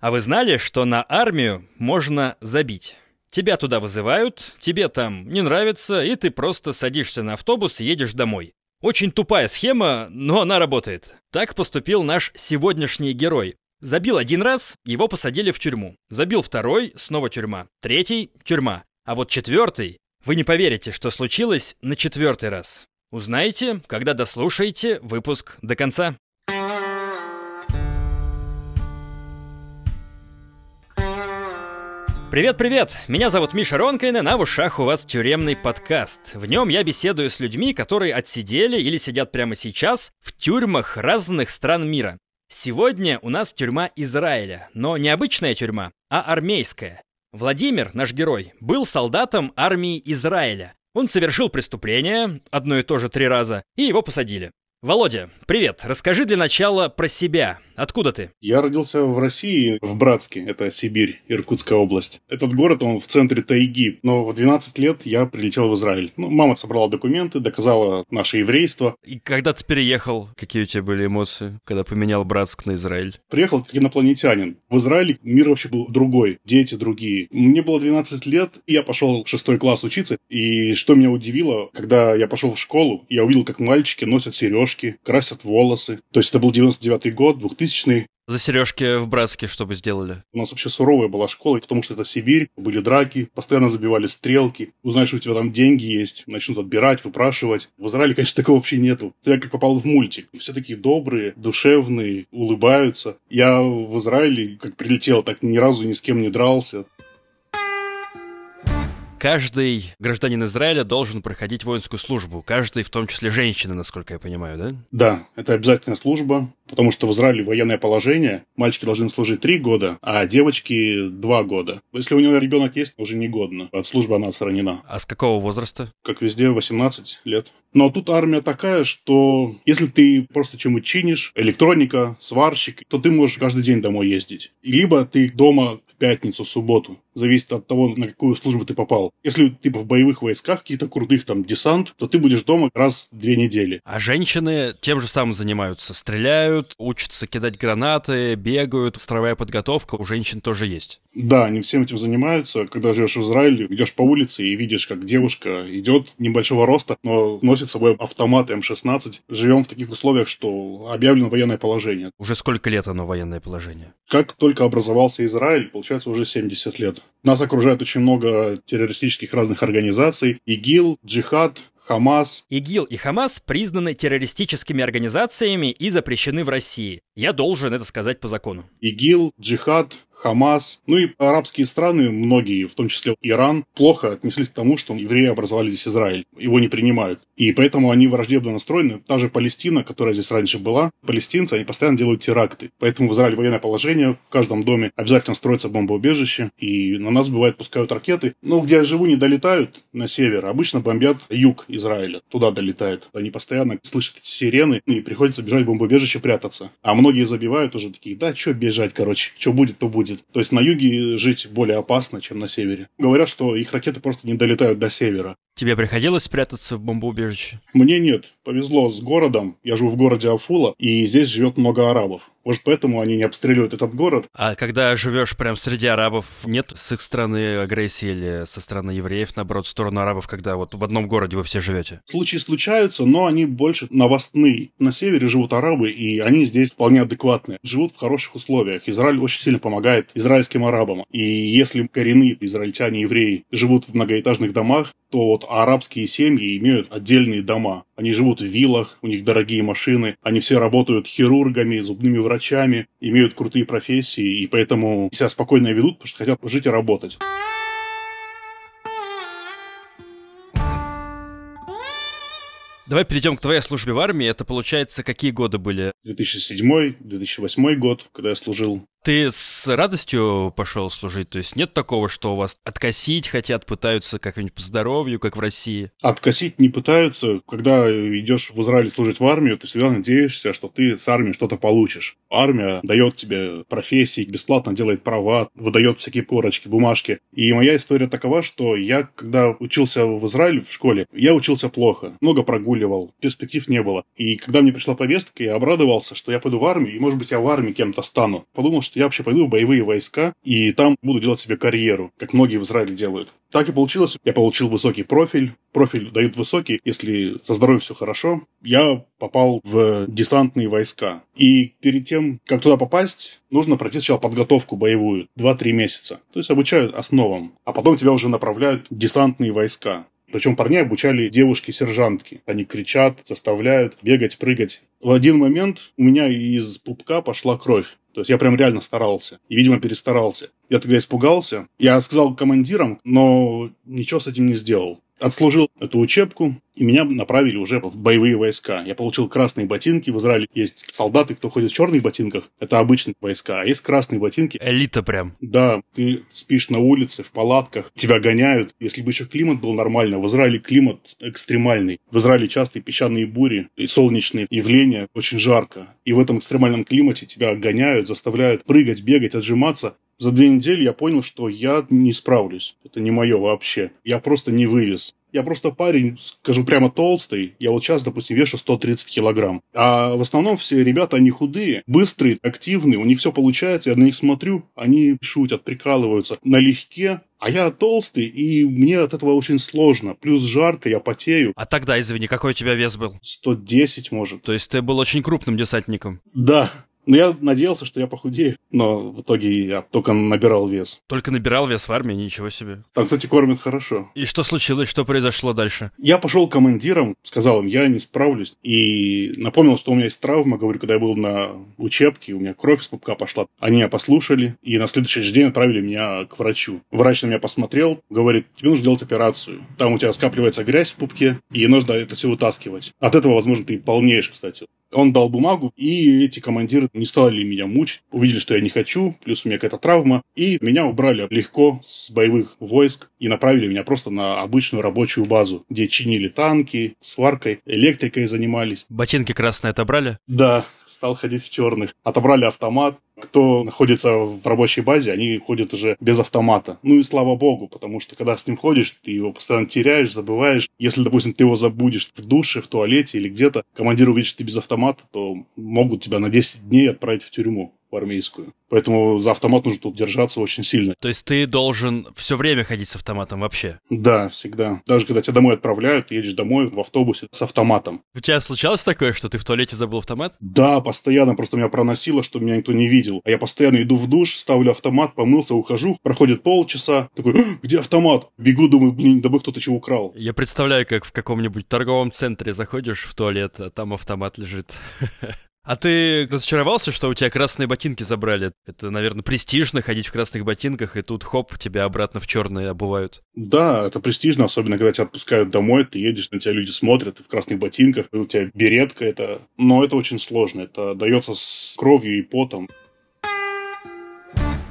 А вы знали, что на армию можно забить? Тебя туда вызывают, тебе там не нравится, и ты просто садишься на автобус и едешь домой. Очень тупая схема, но она работает. Так поступил наш сегодняшний герой. Забил один раз, его посадили в тюрьму. Забил второй, снова тюрьма. Третий — тюрьма. А вот четвертый... Вы не поверите, что случилось на четвертый раз. Узнаете, когда дослушаете выпуск до конца. Привет-привет! Меня зовут Миша Ронкайнен, а в ушах у вас тюремный подкаст. В нем я беседую с людьми, которые отсидели или сидят прямо сейчас в тюрьмах разных стран мира. Сегодня у нас тюрьма Израиля, но не обычная тюрьма, а армейская. Владимир, наш герой, был солдатом армии Израиля. Он совершил преступление, одно и то же три раза, и его посадили. Володя, привет. Расскажи для начала про себя. Откуда ты? Я родился в России, в Братске, это Сибирь, Иркутская область. Этот город, он в центре тайги, но в 12 лет я прилетел в Израиль. Ну, мама собрала документы, доказала наше еврейство. И когда ты переехал, какие у тебя были эмоции, когда поменял Братск на Израиль? Приехал как инопланетянин. В Израиле мир вообще был другой, дети другие. Мне было 12 лет, и я пошел в шестой класс учиться. И что меня удивило, когда я пошел в школу, я увидел, как мальчики носят сережки, красят волосы. То есть это был 99 год, 2000 тысячный. За сережки в Братске что бы сделали? У нас вообще суровая была школа, потому что это Сибирь, были драки, постоянно забивали стрелки. Узнаешь, что у тебя там деньги есть, начнут отбирать, выпрашивать. В Израиле, конечно, такого вообще нету. Я как попал в мультик. Все такие добрые, душевные, улыбаются. Я в Израиле, как прилетел, так ни разу ни с кем не дрался. Каждый гражданин Израиля должен проходить воинскую службу. Каждый, в том числе женщины, насколько я понимаю, да? Да, это обязательная служба, потому что в Израиле военное положение. Мальчики должны служить три года, а девочки два года. Если у него ребенок есть, уже не годно. От службы она отстранена. А с какого возраста? Как везде, 18 лет. Но тут армия такая, что если ты просто чем-нибудь чинишь, электроника, сварщик, то ты можешь каждый день домой ездить. Либо ты дома в пятницу, в субботу. Зависит от того, на какую службу ты попал. Если ты в боевых войсках, какие-то крутых там десант, то ты будешь дома раз в две недели. А женщины тем же самым занимаются. Стреляют, учатся кидать гранаты, бегают. Строевая подготовка у женщин тоже есть. Да, они всем этим занимаются. Когда живешь в Израиле, идешь по улице и видишь, как девушка идет небольшого роста, но носит с собой автомат М16. Живем в таких условиях, что объявлено военное положение. Уже сколько лет оно военное положение? Как только образовался Израиль, получается уже 70 лет. Нас окружает очень много террористических разных организаций. ИГИЛ, Джихад, Хамас. ИГИЛ и Хамас признаны террористическими организациями и запрещены в России. Я должен это сказать по закону. ИГИЛ, Джихад, Хамас, ну и арабские страны, многие, в том числе Иран, плохо отнеслись к тому, что евреи образовали здесь Израиль. Его не принимают. И поэтому они враждебно настроены. Та же Палестина, которая здесь раньше была, палестинцы, они постоянно делают теракты. Поэтому в Израиле военное положение, в каждом доме обязательно строится бомбоубежище, и на нас, бывает, пускают ракеты. Но где я живу, не долетают на север. Обычно бомбят юг Израиля. Туда долетает. Они постоянно слышат эти сирены, и приходится бежать в бомбоубежище прятаться. А многие забивают уже такие, да, что бежать, короче, что будет, то будет будет. То есть на юге жить более опасно, чем на севере. Говорят, что их ракеты просто не долетают до севера. Тебе приходилось спрятаться в бомбоубежище? Мне нет. Повезло с городом. Я живу в городе Афула, и здесь живет много арабов. Может, поэтому они не обстреливают этот город. А когда живешь прям среди арабов, нет с их стороны агрессии или со стороны евреев, наоборот, в сторону арабов, когда вот в одном городе вы все живете? Случаи случаются, но они больше новостные. На севере живут арабы, и они здесь вполне адекватные. Живут в хороших условиях. Израиль очень сильно помогает израильским арабам. И если коренные израильтяне, евреи живут в многоэтажных домах, то вот арабские семьи имеют отдельные дома. Они живут в виллах, у них дорогие машины, они все работают хирургами, зубными врачами, имеют крутые профессии, и поэтому себя спокойно ведут, потому что хотят жить и работать. Давай перейдем к твоей службе в армии. Это, получается, какие годы были? 2007-2008 год, когда я служил. Ты с радостью пошел служить? То есть нет такого, что у вас откосить хотят, пытаются как-нибудь по здоровью, как в России? Откосить не пытаются. Когда идешь в Израиле служить в армию, ты всегда надеешься, что ты с армией что-то получишь. Армия дает тебе профессии, бесплатно делает права, выдает всякие корочки, бумажки. И моя история такова, что я, когда учился в Израиле в школе, я учился плохо, много прогуливал, перспектив не было. И когда мне пришла повестка, я обрадовался, что я пойду в армию, и, может быть, я в армии кем-то стану. Подумал, что я вообще пойду в боевые войска, и там буду делать себе карьеру, как многие в Израиле делают. Так и получилось. Я получил высокий профиль. Профиль дают высокий, если со здоровьем все хорошо. Я попал в десантные войска. И перед тем, как туда попасть, нужно пройти сначала подготовку боевую. 2-3 месяца. То есть обучают основам. А потом тебя уже направляют в десантные войска. Причем парней обучали девушки-сержантки. Они кричат, заставляют бегать, прыгать. В один момент у меня из пупка пошла кровь. То есть я прям реально старался. И, видимо, перестарался. Я тогда испугался. Я сказал командирам, но ничего с этим не сделал. Отслужил эту учебку, и меня направили уже в боевые войска. Я получил красные ботинки. В Израиле есть солдаты, кто ходит в черных ботинках. Это обычные войска. А есть красные ботинки. Элита прям. Да, ты спишь на улице, в палатках, тебя гоняют. Если бы еще климат был нормальный, в Израиле климат экстремальный. В Израиле частые песчаные бури и солнечные явления, очень жарко. И в этом экстремальном климате тебя гоняют, заставляют прыгать, бегать, отжиматься. За две недели я понял, что я не справлюсь. Это не мое вообще. Я просто не вывез. Я просто парень, скажу прямо, толстый. Я вот сейчас, допустим, вешу 130 килограмм. А в основном все ребята, они худые, быстрые, активные. У них все получается. Я на них смотрю, они шутят, прикалываются. Налегке, а я толстый, и мне от этого очень сложно. Плюс жарко, я потею. А тогда, извини, какой у тебя вес был? 110, может. То есть ты был очень крупным десантником? Да. Но я надеялся, что я похудею, но в итоге я только набирал вес. Только набирал вес в армии, ничего себе. Там, кстати, кормят хорошо. И что случилось, что произошло дальше? Я пошел к командирам, сказал им, я не справлюсь. И напомнил, что у меня есть травма, говорю, когда я был на учебке, у меня кровь из пупка пошла. Они меня послушали, и на следующий же день отправили меня к врачу. Врач на меня посмотрел, говорит, тебе нужно делать операцию. Там у тебя скапливается грязь в пупке, и нужно это все вытаскивать. От этого, возможно, ты полнеешь, кстати. Он дал бумагу, и эти командиры не стали меня мучить. Увидели, что я не хочу, плюс у меня какая-то травма, и меня убрали легко с боевых войск и направили меня просто на обычную рабочую базу, где чинили танки, сваркой, электрикой занимались. Ботинки красные отобрали? Да, стал ходить в черных. Отобрали автомат, кто находится в рабочей базе, они ходят уже без автомата. Ну и слава богу, потому что когда с ним ходишь, ты его постоянно теряешь, забываешь. Если, допустим, ты его забудешь в душе, в туалете или где-то, командир увидит, что ты без автомата, то могут тебя на 10 дней отправить в тюрьму в армейскую. Поэтому за автомат нужно тут держаться очень сильно. То есть ты должен все время ходить с автоматом вообще? Да, всегда. Даже когда тебя домой отправляют, ты едешь домой в автобусе с автоматом. У тебя случалось такое, что ты в туалете забыл автомат? Да, постоянно. Просто меня проносило, что меня никто не видел. А я постоянно иду в душ, ставлю автомат, помылся, ухожу. Проходит полчаса. Такой, «А, где автомат? Бегу, думаю, блин, да бы кто-то чего украл. Я представляю, как в каком-нибудь торговом центре заходишь в туалет, а там автомат лежит. А ты разочаровался, что у тебя красные ботинки забрали? Это, наверное, престижно ходить в красных ботинках, и тут хоп, тебя обратно в черные обувают. Да, это престижно, особенно когда тебя отпускают домой, ты едешь, на тебя люди смотрят, ты в красных ботинках, у тебя беретка, это... Но это очень сложно, это дается с кровью и потом.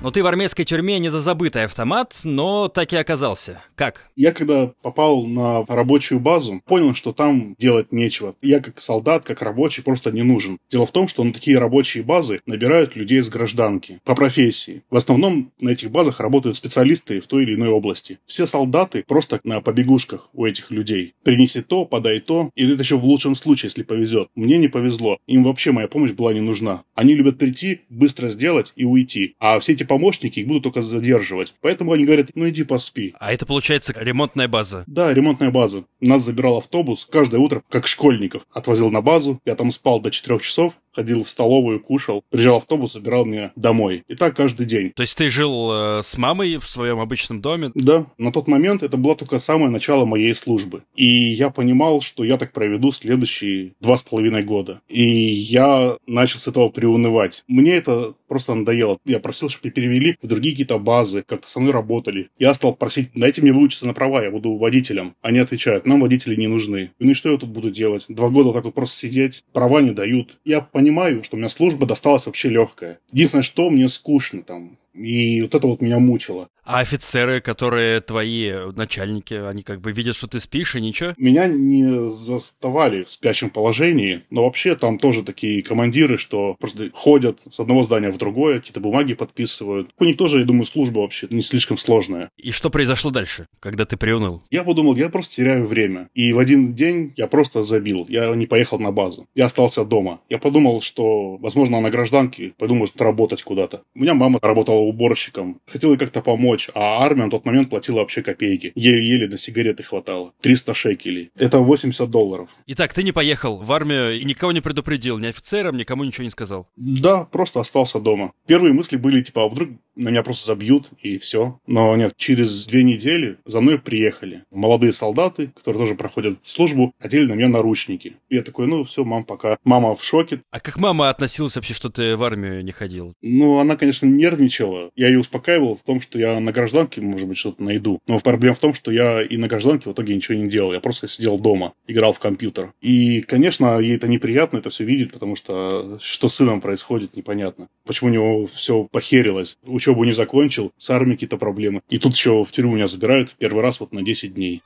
Но ты в армейской тюрьме не за забытый автомат, но так и оказался. Как? Я когда попал на рабочую базу, понял, что там делать нечего. Я как солдат, как рабочий просто не нужен. Дело в том, что на такие рабочие базы набирают людей с гражданки по профессии. В основном на этих базах работают специалисты в той или иной области. Все солдаты просто на побегушках у этих людей. Принеси то, подай то, и это еще в лучшем случае, если повезет. Мне не повезло. Им вообще моя помощь была не нужна. Они любят прийти, быстро сделать и уйти. А все эти помощники их будут только задерживать. Поэтому они говорят, ну иди поспи. А это получается ремонтная база? Да, ремонтная база. Нас забирал автобус каждое утро, как школьников. Отвозил на базу, я там спал до 4 часов, ходил в столовую, кушал, приезжал автобус, забирал меня домой. И так каждый день. То есть ты жил э, с мамой в своем обычном доме? Да, на тот момент это было только самое начало моей службы. И я понимал, что я так проведу следующие два с половиной года. И я начал с этого приунывать. Мне это просто надоело. Я просил, чтобы перевели в другие какие-то базы, как-то со мной работали. Я стал просить, дайте мне выучиться на права, я буду водителем. Они отвечают, нам водители не нужны. Ну и что я тут буду делать? Два года так вот просто сидеть, права не дают. Я понимаю, что у меня служба досталась вообще легкая. Единственное, что мне скучно там. И вот это вот меня мучило. А офицеры, которые твои начальники, они как бы видят, что ты спишь и ничего? Меня не заставали в спящем положении, но вообще там тоже такие командиры, что просто ходят с одного здания в другое, какие-то бумаги подписывают. У них тоже, я думаю, служба вообще не слишком сложная. И что произошло дальше, когда ты приуныл? Я подумал, я просто теряю время. И в один день я просто забил. Я не поехал на базу. Я остался дома. Я подумал, что, возможно, на гражданке пойду, может, работать куда-то. У меня мама работала уборщиком. Хотела как-то помочь, а армия на тот момент платила вообще копейки. Еле-еле на сигареты хватало. 300 шекелей. Это 80 долларов. Итак, ты не поехал в армию и никого не предупредил, ни офицерам, никому ничего не сказал? Да, просто остался дома. Первые мысли были, типа, а вдруг на меня просто забьют и все. Но нет, через две недели за мной приехали молодые солдаты, которые тоже проходят службу, одели на меня наручники. И я такой, ну все, мам, пока. Мама в шоке. А как мама относилась вообще, что ты в армию не ходил? Ну, она, конечно, нервничала. Я ее успокаивал в том, что я на гражданке, может быть, что-то найду. Но проблема в том, что я и на гражданке в итоге ничего не делал. Я просто сидел дома, играл в компьютер. И, конечно, ей это неприятно это все видеть, потому что что с сыном происходит, непонятно. Почему у него все похерилось. Учебу не закончил, с армией какие-то проблемы. И тут еще в тюрьму меня забирают первый раз вот на 10 дней.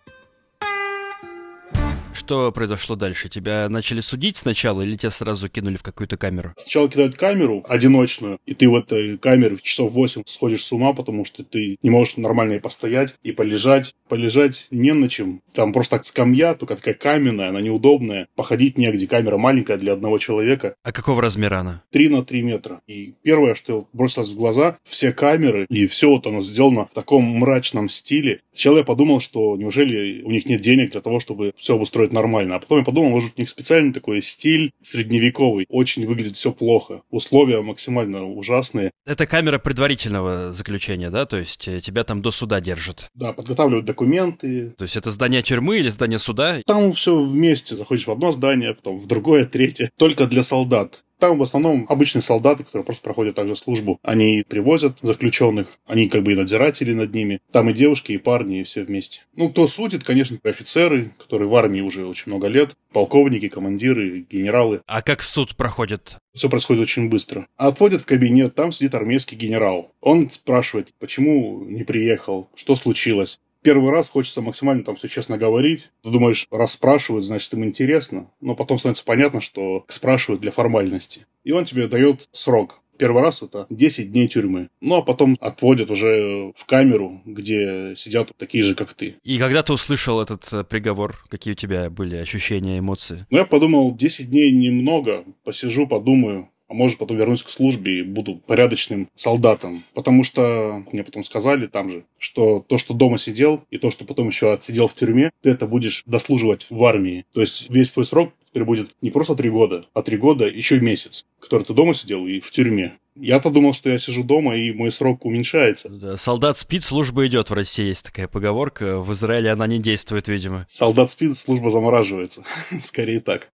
Что произошло дальше? Тебя начали судить сначала или тебя сразу кинули в какую-то камеру? Сначала кидают камеру одиночную, и ты в этой камере в часов 8 сходишь с ума, потому что ты не можешь нормально и постоять, и полежать. Полежать не на чем. Там просто так скамья, только такая каменная, она неудобная. Походить негде. Камера маленькая для одного человека. А какого размера она? 3 на 3 метра. И первое, что бросилось в глаза, все камеры, и все вот оно сделано в таком мрачном стиле. Сначала я подумал, что неужели у них нет денег для того, чтобы все обустроить делают нормально. А потом я подумал, может, у них специальный такой стиль средневековый. Очень выглядит все плохо. Условия максимально ужасные. Это камера предварительного заключения, да? То есть э, тебя там до суда держат? Да, подготавливают документы. То есть это здание тюрьмы или здание суда? Там все вместе. Заходишь в одно здание, потом в другое, третье. Только для солдат. Там в основном обычные солдаты, которые просто проходят также службу. Они привозят заключенных, они как бы и надзиратели над ними. Там и девушки, и парни, и все вместе. Ну, кто судит, конечно, офицеры, которые в армии уже очень много лет, полковники, командиры, генералы. А как суд проходит? Все происходит очень быстро. Отводят в кабинет, там сидит армейский генерал. Он спрашивает, почему не приехал, что случилось первый раз хочется максимально там все честно говорить. Ты думаешь, раз спрашивают, значит им интересно. Но потом становится понятно, что спрашивают для формальности. И он тебе дает срок. Первый раз это 10 дней тюрьмы. Ну, а потом отводят уже в камеру, где сидят такие же, как ты. И когда ты услышал этот э, приговор, какие у тебя были ощущения, эмоции? Ну, я подумал, 10 дней немного. Посижу, подумаю а может потом вернусь к службе и буду порядочным солдатом. Потому что мне потом сказали там же, что то, что дома сидел, и то, что потом еще отсидел в тюрьме, ты это будешь дослуживать в армии. То есть весь твой срок теперь будет не просто три года, а три года еще и месяц, который ты дома сидел и в тюрьме. Я-то думал, что я сижу дома, и мой срок уменьшается. Да, солдат спит, служба идет. В России есть такая поговорка. В Израиле она не действует, видимо. Солдат спит, служба замораживается. Скорее так.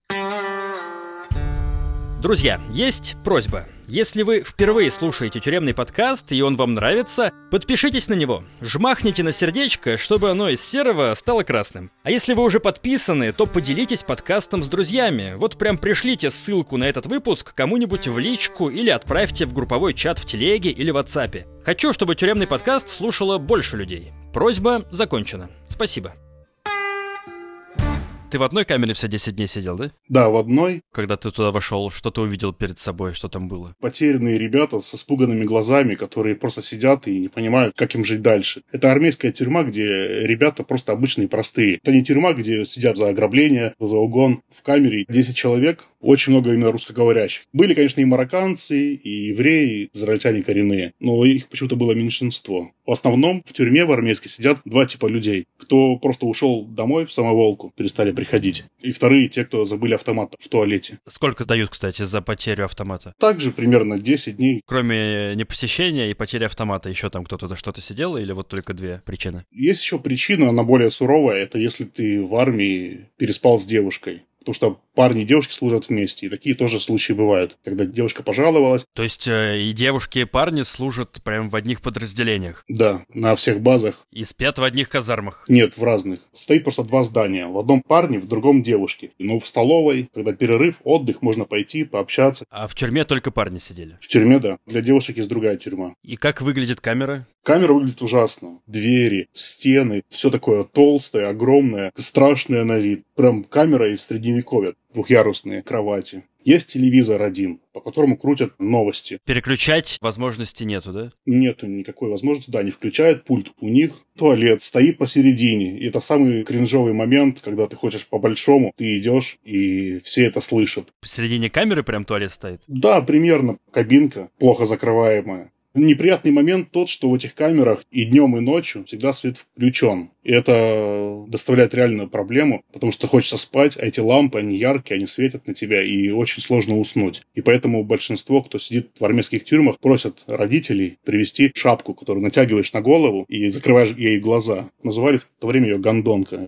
Друзья, есть просьба. Если вы впервые слушаете тюремный подкаст и он вам нравится, подпишитесь на него. Жмахните на сердечко, чтобы оно из серого стало красным. А если вы уже подписаны, то поделитесь подкастом с друзьями. Вот прям пришлите ссылку на этот выпуск кому-нибудь в личку или отправьте в групповой чат в телеге или в WhatsApp. Хочу, чтобы тюремный подкаст слушало больше людей. Просьба закончена. Спасибо. Ты в одной камере все 10 дней сидел, да? Да, в одной. Когда ты туда вошел, что ты увидел перед собой, что там было? Потерянные ребята со спуганными глазами, которые просто сидят и не понимают, как им жить дальше. Это армейская тюрьма, где ребята просто обычные, простые. Это не тюрьма, где сидят за ограбление, за угон. В камере 10 человек, очень много именно русскоговорящих. Были, конечно, и марокканцы, и евреи, и израильтяне коренные, но их почему-то было меньшинство. В основном в тюрьме в армейской сидят два типа людей. Кто просто ушел домой в самоволку, перестали приходить. И вторые, те, кто забыли автомат в туалете. Сколько дают, кстати, за потерю автомата? Также примерно 10 дней. Кроме непосещения и потери автомата, еще там кто-то за что-то сидел или вот только две причины? Есть еще причина, она более суровая. Это если ты в армии переспал с девушкой потому что парни и девушки служат вместе. И такие тоже случаи бывают, когда девушка пожаловалась. То есть э, и девушки, и парни служат прям в одних подразделениях? Да, на всех базах. И спят в одних казармах? Нет, в разных. Стоит просто два здания. В одном парни, в другом девушки. Но в столовой, когда перерыв, отдых, можно пойти, пообщаться. А в тюрьме только парни сидели? В тюрьме, да. Для девушек есть другая тюрьма. И как выглядит камера? Камера выглядит ужасно. Двери, стены, все такое толстое, огромное, страшное на вид. Прям камера из средневековья. Двухъярусные кровати. Есть телевизор один, по которому крутят новости. Переключать возможности нету, да? Нету никакой возможности, да, они включают пульт. У них туалет стоит посередине. И это самый кринжовый момент, когда ты хочешь по-большому, ты идешь, и все это слышат. Посередине камеры прям туалет стоит? Да, примерно. Кабинка, плохо закрываемая. Неприятный момент тот, что в этих камерах и днем, и ночью всегда свет включен. И это доставляет реальную проблему, потому что хочется спать, а эти лампы, они яркие, они светят на тебя, и очень сложно уснуть. И поэтому большинство, кто сидит в армейских тюрьмах, просят родителей привезти шапку, которую натягиваешь на голову и закрываешь ей глаза. Называли в то время ее гондонка.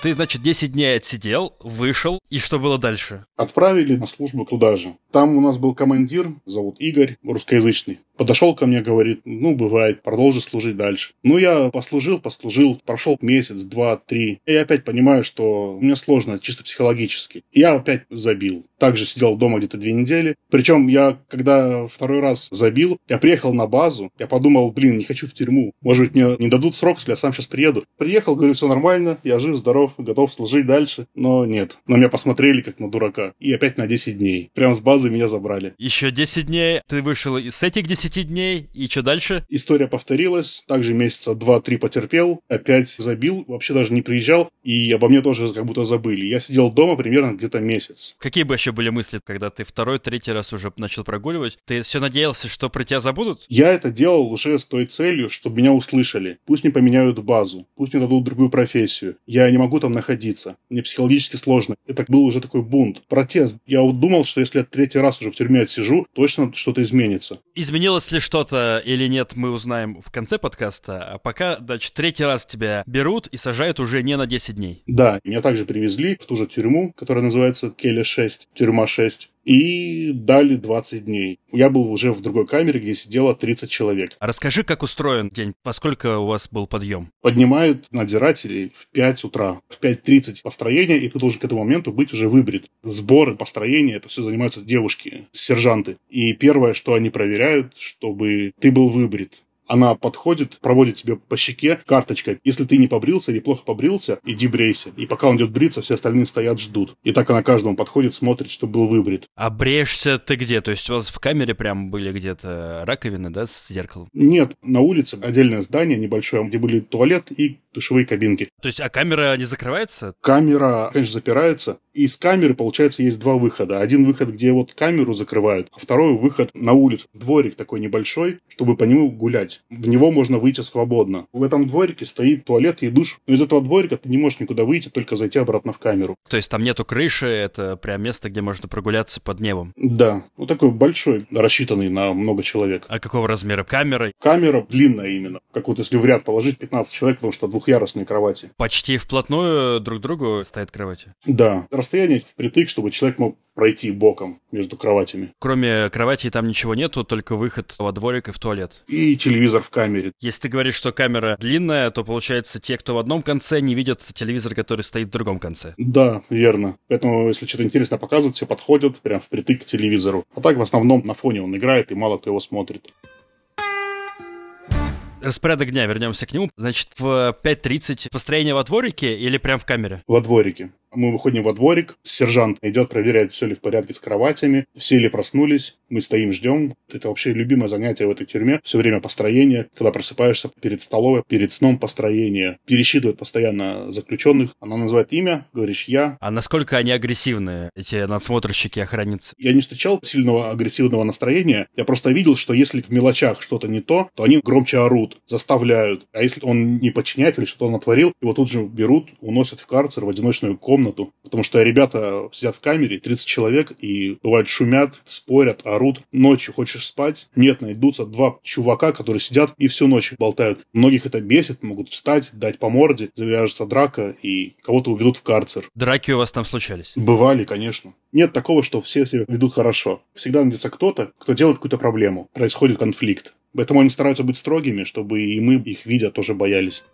Ты, значит, 10 дней отсидел, вышел, и что было дальше? Отправили на службу туда же. Там у нас был командир, зовут Игорь, русскоязычный. Подошел ко мне, говорит, ну, бывает, продолжи служить дальше. Ну, я послужил, послужил, прошел месяц, два, три. И я опять понимаю, что мне сложно, чисто психологически. И я опять забил. Также сидел дома где-то две недели. Причем я, когда второй раз забил, я приехал на базу, я подумал, блин, не хочу в тюрьму. Может быть, мне не дадут срок, если я сам сейчас приеду. Приехал, говорю, все нормально, я жив, здоров, готов служить дальше. Но нет, на меня посмотрели как на дурака. И опять на 10 дней. Прям с базы меня забрали. Еще 10 дней, ты вышел из этих 10 10 дней, и что дальше? История повторилась, также месяца два-три потерпел, опять забил, вообще даже не приезжал, и обо мне тоже как будто забыли. Я сидел дома примерно где-то месяц. Какие бы еще были мысли, когда ты второй, третий раз уже начал прогуливать? Ты все надеялся, что про тебя забудут? Я это делал уже с той целью, чтобы меня услышали. Пусть мне поменяют базу, пусть мне дадут другую профессию. Я не могу там находиться. Мне психологически сложно. Это был уже такой бунт, протест. Я думал, что если я третий раз уже в тюрьме отсижу, точно что-то изменится. Изменилось Изменилось ли что-то или нет, мы узнаем в конце подкаста. А пока, значит, третий раз тебя берут и сажают уже не на 10 дней. Да, меня также привезли в ту же тюрьму, которая называется Келли 6, тюрьма 6 и дали 20 дней. Я был уже в другой камере, где сидело 30 человек. А расскажи, как устроен день, поскольку у вас был подъем? Поднимают надзирателей в 5 утра, в 5.30 построение, и ты должен к этому моменту быть уже выбрит. Сборы, построение, это все занимаются девушки, сержанты. И первое, что они проверяют, чтобы ты был выбрит. Она подходит, проводит тебе по щеке карточкой. Если ты не побрился или плохо побрился, иди брейся. И пока он идет бриться, все остальные стоят, ждут. И так она каждому подходит, смотрит, чтобы был выбрит. А бреешься ты где? То есть у вас в камере прям были где-то раковины, да, с зеркалом? Нет, на улице отдельное здание небольшое, где были туалет и душевые кабинки. То есть, а камера не закрывается? Камера, конечно, запирается. И из камеры, получается, есть два выхода. Один выход, где вот камеру закрывают, а второй выход на улицу. Дворик такой небольшой, чтобы по нему гулять. В него можно выйти свободно. В этом дворике стоит туалет и душ. Но из этого дворика ты не можешь никуда выйти, только зайти обратно в камеру. То есть там нету крыши, это прям место, где можно прогуляться под небом? Да. Вот такой большой, рассчитанный на много человек. А какого размера камера? Камера длинная именно. Как вот если в ряд положить 15 человек, потому что двухъярусные кровати. Почти вплотную друг к другу стоят кровати? Да расстояние впритык, чтобы человек мог пройти боком между кроватями. Кроме кровати там ничего нету, только выход во дворик и в туалет. И телевизор в камере. Если ты говоришь, что камера длинная, то получается те, кто в одном конце, не видят телевизор, который стоит в другом конце. Да, верно. Поэтому, если что-то интересно показывают, все подходят прям впритык к телевизору. А так в основном на фоне он играет, и мало кто его смотрит. Распорядок дня, вернемся к нему. Значит, в 5.30 построение во дворике или прям в камере? Во дворике. Мы выходим во дворик, сержант идет, проверяет, все ли в порядке с кроватями, все ли проснулись, мы стоим, ждем. Это вообще любимое занятие в этой тюрьме. Все время построение, когда просыпаешься перед столовой, перед сном построение. Пересчитывает постоянно заключенных. Она называет имя, говоришь «я». А насколько они агрессивные, эти надсмотрщики, охранницы? Я не встречал сильного агрессивного настроения. Я просто видел, что если в мелочах что-то не то, то они громче орут, заставляют. А если он не подчиняется или что-то натворил, его тут же берут, уносят в карцер, в одиночную комнату, комнату, потому что ребята сидят в камере, 30 человек, и бывает шумят, спорят, орут. Ночью хочешь спать, нет, найдутся два чувака, которые сидят и всю ночь болтают. Многих это бесит, могут встать, дать по морде, завяжется драка, и кого-то уведут в карцер. Драки у вас там случались? Бывали, конечно. Нет такого, что все себя ведут хорошо. Всегда найдется кто-то, кто делает какую-то проблему. Происходит конфликт. Поэтому они стараются быть строгими, чтобы и мы, их видя, тоже боялись.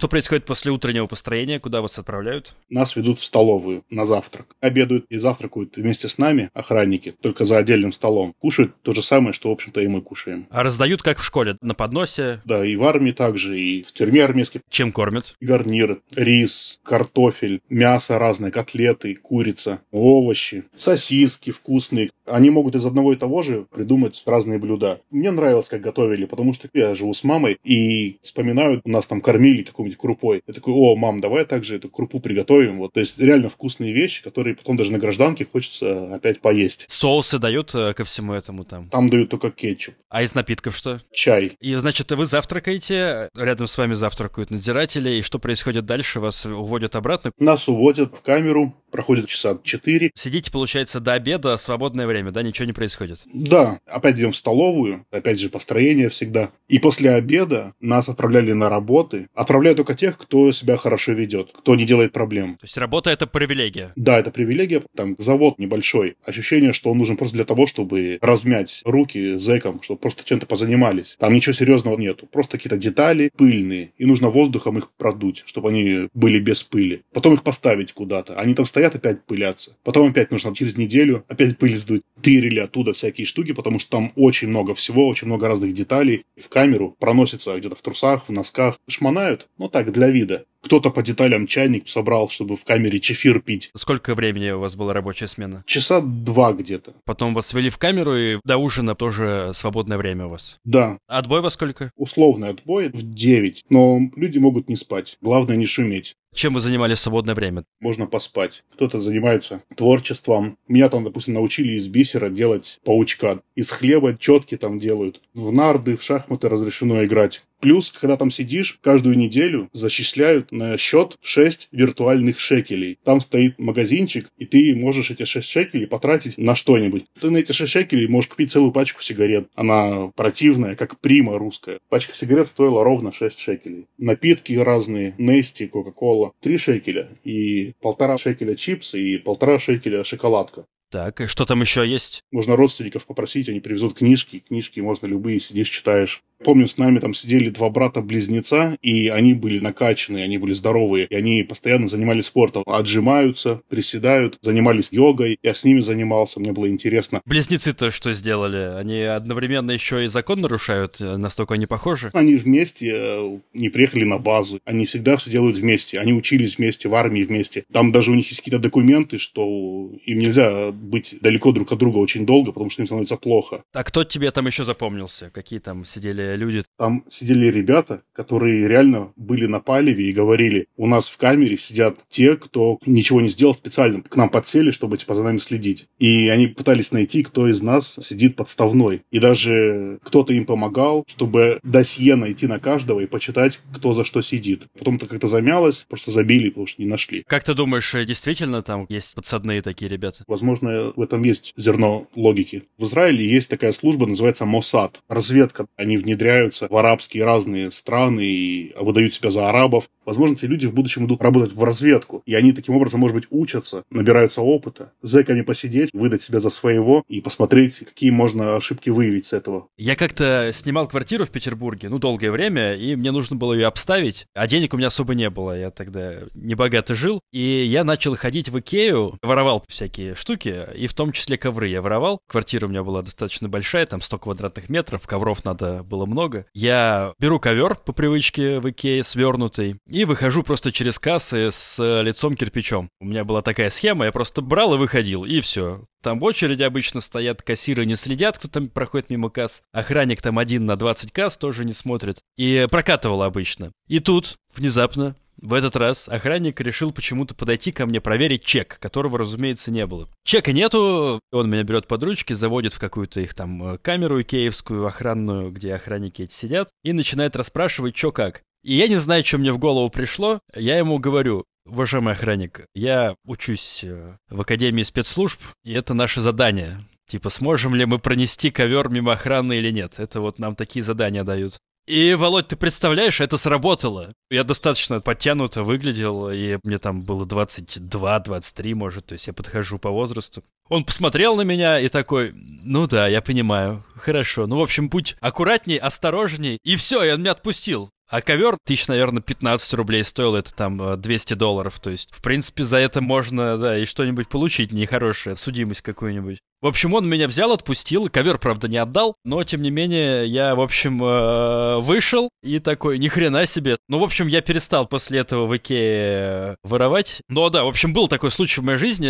Что происходит после утреннего построения? Куда вас отправляют? Нас ведут в столовую на завтрак. Обедают и завтракают вместе с нами охранники, только за отдельным столом. Кушают то же самое, что, в общем-то, и мы кушаем. А раздают, как в школе, на подносе? Да, и в армии также, и в тюрьме армейской. Чем кормят? Гарнир, рис, картофель, мясо разное, котлеты, курица, овощи, сосиски вкусные. Они могут из одного и того же придумать разные блюда. Мне нравилось, как готовили, потому что я живу с мамой и вспоминаю, нас там кормили какой-нибудь крупой. Я такой, о, мам, давай также эту крупу приготовим. Вот, то есть реально вкусные вещи, которые потом даже на гражданке хочется опять поесть. Соусы дают э, ко всему этому там? Там дают только кетчуп. А из напитков что? Чай. И, значит, вы завтракаете, рядом с вами завтракают надзиратели, и что происходит дальше? Вас уводят обратно? Нас уводят в камеру, проходит часа 4. Сидите, получается, до обеда, свободное время, да, ничего не происходит? Да, опять идем в столовую, опять же, построение всегда. И после обеда нас отправляли на работы. Отправляют только тех, кто себя хорошо ведет, кто не делает проблем. То есть работа — это привилегия? Да, это привилегия. Там завод небольшой. Ощущение, что он нужен просто для того, чтобы размять руки зэкам, чтобы просто чем-то позанимались. Там ничего серьезного нету. Просто какие-то детали пыльные. И нужно воздухом их продуть, чтобы они были без пыли. Потом их поставить куда-то. Они там стоят, опять пылятся. Потом опять нужно через неделю опять пыль сдуть. Тырили оттуда всякие штуки, потому что там очень много всего, очень много разных деталей. В камеру проносится где-то в трусах, в носках. Шмонают, ну так, для вида. Кто-то по деталям чайник собрал, чтобы в камере чефир пить. Сколько времени у вас была рабочая смена? Часа два где-то. Потом вас ввели в камеру, и до ужина тоже свободное время у вас? Да. отбой во сколько? Условный отбой в 9. Но люди могут не спать. Главное не шуметь. Чем вы занимались в свободное время? Можно поспать. Кто-то занимается творчеством. Меня там, допустим, научили из бисера делать паучка. Из хлеба четки там делают. В нарды, в шахматы разрешено играть. Плюс, когда там сидишь, каждую неделю зачисляют на счет 6 виртуальных шекелей. Там стоит магазинчик, и ты можешь эти 6 шекелей потратить на что-нибудь. Ты на эти 6 шекелей можешь купить целую пачку сигарет. Она противная, как прима русская. Пачка сигарет стоила ровно 6 шекелей. Напитки разные, Нести, Кока-Кола, 3 шекеля. И полтора шекеля чипсы, и полтора шекеля шоколадка. Так, и что там еще есть? Можно родственников попросить, они привезут книжки. Книжки можно любые, сидишь, читаешь. Помню, с нами там сидели два брата-близнеца, и они были накачанные, они были здоровые, и они постоянно занимались спортом. Отжимаются, приседают, занимались йогой. Я с ними занимался, мне было интересно. Близнецы-то что сделали? Они одновременно еще и закон нарушают, настолько они похожи? Они вместе э, не приехали на базу. Они всегда все делают вместе. Они учились вместе, в армии вместе. Там даже у них есть какие-то документы, что им нельзя быть далеко друг от друга очень долго, потому что им становится плохо. А кто тебе там еще запомнился? Какие там сидели люди? Там сидели ребята, которые реально были на палеве и говорили, у нас в камере сидят те, кто ничего не сделал специально, к нам подсели, чтобы типа за нами следить. И они пытались найти, кто из нас сидит подставной. И даже кто-то им помогал, чтобы досье найти на каждого и почитать, кто за что сидит. Потом это как-то замялось, просто забили, потому что не нашли. Как ты думаешь, э, действительно там есть подсадные такие ребята? Возможно, в этом есть зерно логики. В Израиле есть такая служба, называется Моссад. Разведка. Они внедряются в арабские разные страны и выдают себя за арабов. Возможно, эти люди в будущем идут работать в разведку. И они таким образом, может быть, учатся, набираются опыта. Зэками посидеть, выдать себя за своего и посмотреть, какие можно ошибки выявить с этого. Я как-то снимал квартиру в Петербурге, ну, долгое время, и мне нужно было ее обставить, а денег у меня особо не было. Я тогда небогато жил. И я начал ходить в Икею, воровал всякие штуки, и в том числе ковры я воровал. Квартира у меня была достаточно большая, там 100 квадратных метров, ковров надо было много. Я беру ковер по привычке в Икее свернутый и выхожу просто через кассы с лицом кирпичом. У меня была такая схема, я просто брал и выходил, и все. Там в очереди обычно стоят кассиры, не следят, кто там проходит мимо касс. Охранник там один на 20 касс тоже не смотрит. И прокатывал обычно. И тут, внезапно, в этот раз охранник решил почему-то подойти ко мне проверить чек, которого, разумеется, не было. Чека нету, он меня берет под ручки, заводит в какую-то их там э, камеру икеевскую охранную, где охранники эти сидят, и начинает расспрашивать, что как. И я не знаю, что мне в голову пришло. Я ему говорю, Уважаемый охранник, я учусь э, в Академии спецслужб, и это наше задание. Типа, сможем ли мы пронести ковер мимо охраны или нет? Это вот нам такие задания дают. И, Володь, ты представляешь, это сработало. Я достаточно подтянуто выглядел, и мне там было 22-23, может, то есть я подхожу по возрасту. Он посмотрел на меня и такой, ну да, я понимаю, хорошо. Ну, в общем, будь аккуратней, осторожней, и все, и он меня отпустил. А ковер тысяч, наверное, 15 рублей стоил, это там 200 долларов. То есть, в принципе, за это можно, да, и что-нибудь получить нехорошее, судимость какую-нибудь. В общем, он меня взял, отпустил, ковер, правда, не отдал, но, тем не менее, я, в общем, э, вышел и такой, ни хрена себе. Ну, в общем, я перестал после этого в Икее воровать. Ну, да, в общем, был такой случай в моей жизни,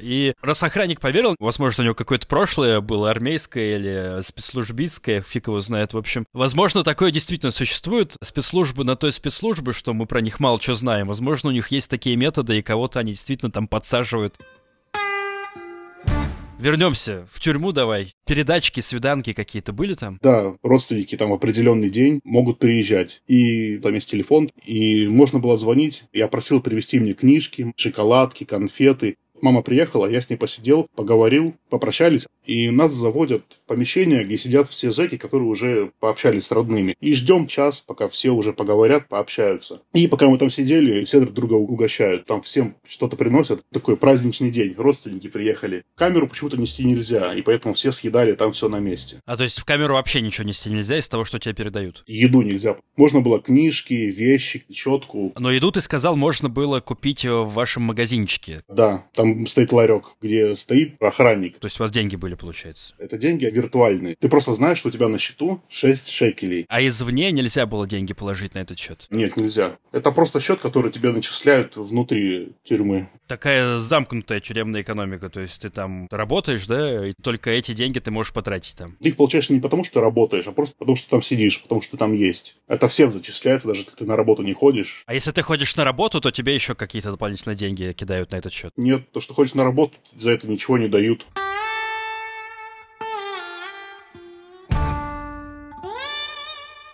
и раз охранник поверил, возможно, у него какое-то прошлое было армейское или спецслужбистское, фиг его знает, в общем. Возможно, такое действительно существует. Спецслужбы на той спецслужбы, что мы про них мало что знаем. Возможно, у них есть такие методы, и кого-то они действительно там подсаживают. Вернемся в тюрьму давай. Передачки, свиданки какие-то были там? Да, родственники там в определенный день могут приезжать. И там есть телефон, и можно было звонить. Я просил привезти мне книжки, шоколадки, конфеты. Мама приехала, я с ней посидел, поговорил, попрощались, и нас заводят в помещение, где сидят все зэки, которые уже пообщались с родными. И ждем час, пока все уже поговорят, пообщаются. И пока мы там сидели, все друг друга угощают. Там всем что-то приносят. Такой праздничный день, родственники приехали. Камеру почему-то нести нельзя, и поэтому все съедали там все на месте. А то есть в камеру вообще ничего нести нельзя из того, что тебе передают? Еду нельзя. Можно было книжки, вещи, четку. Но еду, ты сказал, можно было купить в вашем магазинчике. Да, там стоит ларек, где стоит охранник. То есть у вас деньги были, получается? Это деньги виртуальные. Ты просто знаешь, что у тебя на счету 6 шекелей. А извне нельзя было деньги положить на этот счет? Нет, нельзя. Это просто счет, который тебе начисляют внутри тюрьмы. Такая замкнутая тюремная экономика. То есть ты там работаешь, да, и только эти деньги ты можешь потратить там. Ты их получаешь не потому, что ты работаешь, а просто потому, что там сидишь, потому что ты там есть. Это всем зачисляется, даже если ты на работу не ходишь. А если ты ходишь на работу, то тебе еще какие-то дополнительные деньги кидают на этот счет? Нет, то, что ходишь на работу, за это ничего не дают.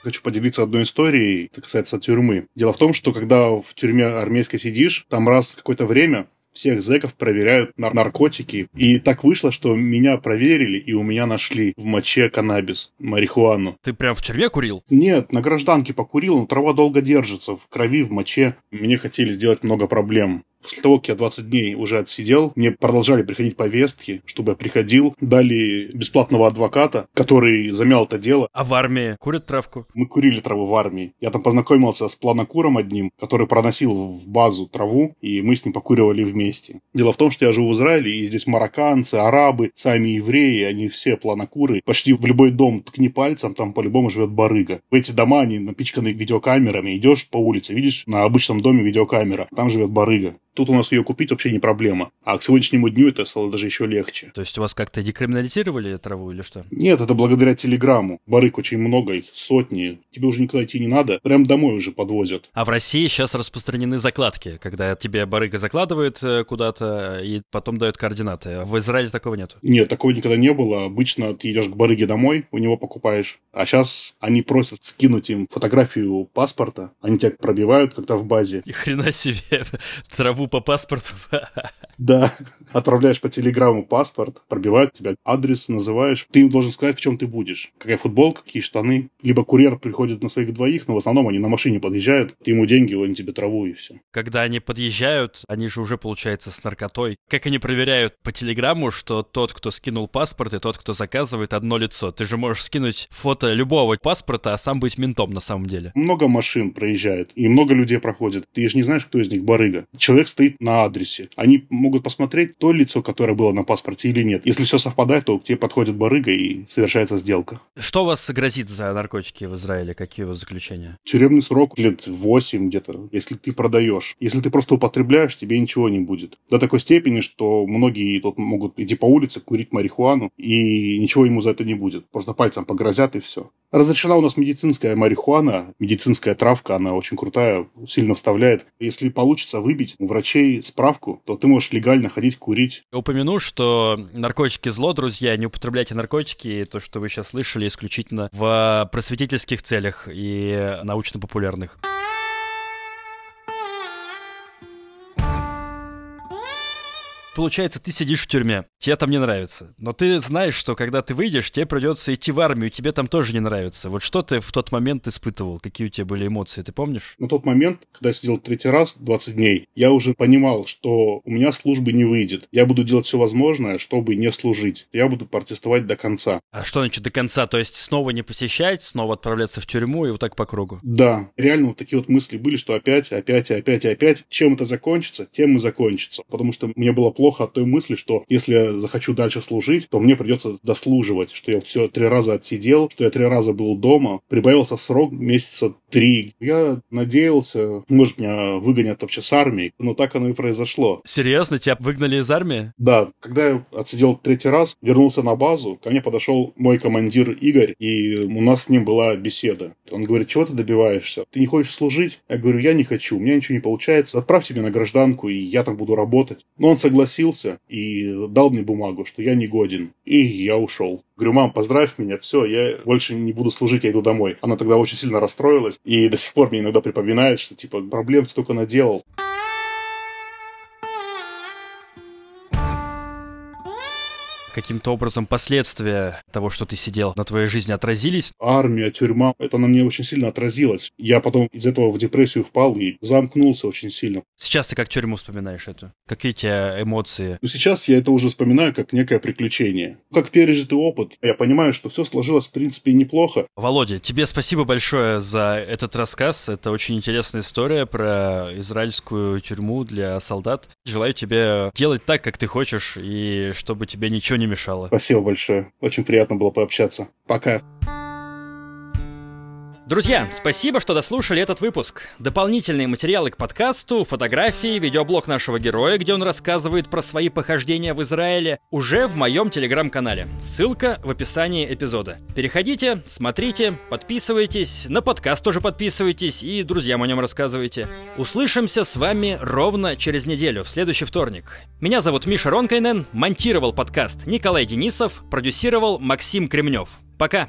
хочу поделиться одной историей, это касается тюрьмы. Дело в том, что когда в тюрьме армейской сидишь, там раз какое-то время всех зэков проверяют на наркотики. И так вышло, что меня проверили, и у меня нашли в моче каннабис, марихуану. Ты прям в тюрьме курил? Нет, на гражданке покурил, но трава долго держится, в крови, в моче. Мне хотели сделать много проблем. После того, как я 20 дней уже отсидел, мне продолжали приходить повестки, чтобы я приходил. Дали бесплатного адвоката, который замял это дело. А в армии курят травку? Мы курили траву в армии. Я там познакомился с планокуром одним, который проносил в базу траву, и мы с ним покуривали вместе. Дело в том, что я живу в Израиле, и здесь марокканцы, арабы, сами евреи, они все планокуры. Почти в любой дом ткни пальцем, там по-любому живет барыга. В эти дома они напичканы видеокамерами. Идешь по улице, видишь, на обычном доме видеокамера, там живет барыга. Тут у нас ее купить вообще не проблема. А к сегодняшнему дню это стало даже еще легче. То есть у вас как-то декриминализировали траву или что? Нет, это благодаря телеграмму. Барык очень много, их сотни. Тебе уже никуда идти не надо, прям домой уже подвозят. А в России сейчас распространены закладки, когда тебе барыга закладывает э, куда-то и потом дает координаты. А в Израиле такого нет? Нет, такого никогда не было. Обычно ты идешь к барыге домой, у него покупаешь. А сейчас они просят скинуть им фотографию паспорта. Они тебя пробивают когда в базе. И хрена себе траву по паспорту. Да, отправляешь по телеграмму паспорт, пробивают тебя адрес, называешь. Ты им должен сказать, в чем ты будешь. Какая футболка, какие штаны. Либо курьер приходит на своих двоих, но в основном они на машине подъезжают, ты ему деньги, он тебе траву и все. Когда они подъезжают, они же уже, получается, с наркотой. Как они проверяют по телеграмму, что тот, кто скинул паспорт, и тот, кто заказывает, одно лицо. Ты же можешь скинуть фото любого паспорта, а сам быть ментом на самом деле. Много машин проезжает, и много людей проходит. Ты же не знаешь, кто из них барыга. Человек стоит на адресе. Они могут посмотреть то лицо, которое было на паспорте или нет. Если все совпадает, то к тебе подходит барыга и совершается сделка. Что вас грозит за наркотики в Израиле? Какие у вас заключения? Тюремный срок лет 8 где-то, если ты продаешь. Если ты просто употребляешь, тебе ничего не будет. До такой степени, что многие тут могут идти по улице, курить марихуану, и ничего ему за это не будет. Просто пальцем погрозят и все. Разрешена у нас медицинская марихуана, медицинская травка, она очень крутая, сильно вставляет. Если получится выбить у врачей справку, то ты можешь легально ходить курить. Упомяну, что наркотики зло, друзья, не употребляйте наркотики, то, что вы сейчас слышали, исключительно в просветительских целях и научно-популярных. Получается, ты сидишь в тюрьме, тебе там не нравится. Но ты знаешь, что когда ты выйдешь, тебе придется идти в армию, тебе там тоже не нравится. Вот что ты в тот момент испытывал? Какие у тебя были эмоции, ты помнишь? На тот момент, когда я сидел третий раз, 20 дней, я уже понимал, что у меня службы не выйдет. Я буду делать все возможное, чтобы не служить. Я буду протестовать до конца. А что значит до конца? То есть снова не посещать, снова отправляться в тюрьму и вот так по кругу? Да, реально вот такие вот мысли были, что опять, опять, опять опять. Чем это закончится, тем и закончится. Потому что мне было плохо от той мысли, что если я захочу дальше служить, то мне придется дослуживать, что я все три раза отсидел, что я три раза был дома, прибавился срок месяца три. Я надеялся, может, меня выгонят вообще с армии, но так оно и произошло. Серьезно, тебя выгнали из армии? Да, когда я отсидел третий раз, вернулся на базу, ко мне подошел мой командир Игорь, и у нас с ним была беседа. Он говорит, чего ты добиваешься? Ты не хочешь служить? Я говорю, я не хочу, у меня ничего не получается. Отправьте меня на гражданку, и я там буду работать. Но он согласился и дал мне бумагу, что я не годен. И я ушел. Говорю, мам, поздравь меня, все, я больше не буду служить, я иду домой. Она тогда очень сильно расстроилась и до сих пор мне иногда припоминает, что типа проблем столько наделал. Каким-то образом последствия того, что ты сидел, на твоей жизни отразились? Армия, тюрьма, это на мне очень сильно отразилось. Я потом из этого в депрессию впал и замкнулся очень сильно. Сейчас ты как тюрьму вспоминаешь эту? Какие у тебя эмоции? Ну, сейчас я это уже вспоминаю как некое приключение. Как пережитый опыт. Я понимаю, что все сложилось, в принципе, неплохо. Володя, тебе спасибо большое за этот рассказ. Это очень интересная история про израильскую тюрьму для солдат. Желаю тебе делать так, как ты хочешь, и чтобы тебе ничего не мешало. Спасибо большое. Очень приятно было пообщаться. Пока. Друзья, спасибо, что дослушали этот выпуск. Дополнительные материалы к подкасту, фотографии, видеоблог нашего героя, где он рассказывает про свои похождения в Израиле, уже в моем телеграм-канале. Ссылка в описании эпизода. Переходите, смотрите, подписывайтесь, на подкаст тоже подписывайтесь и друзьям о нем рассказывайте. Услышимся с вами ровно через неделю, в следующий вторник. Меня зовут Миша Ронкайнен, монтировал подкаст Николай Денисов, продюсировал Максим Кремнев. Пока!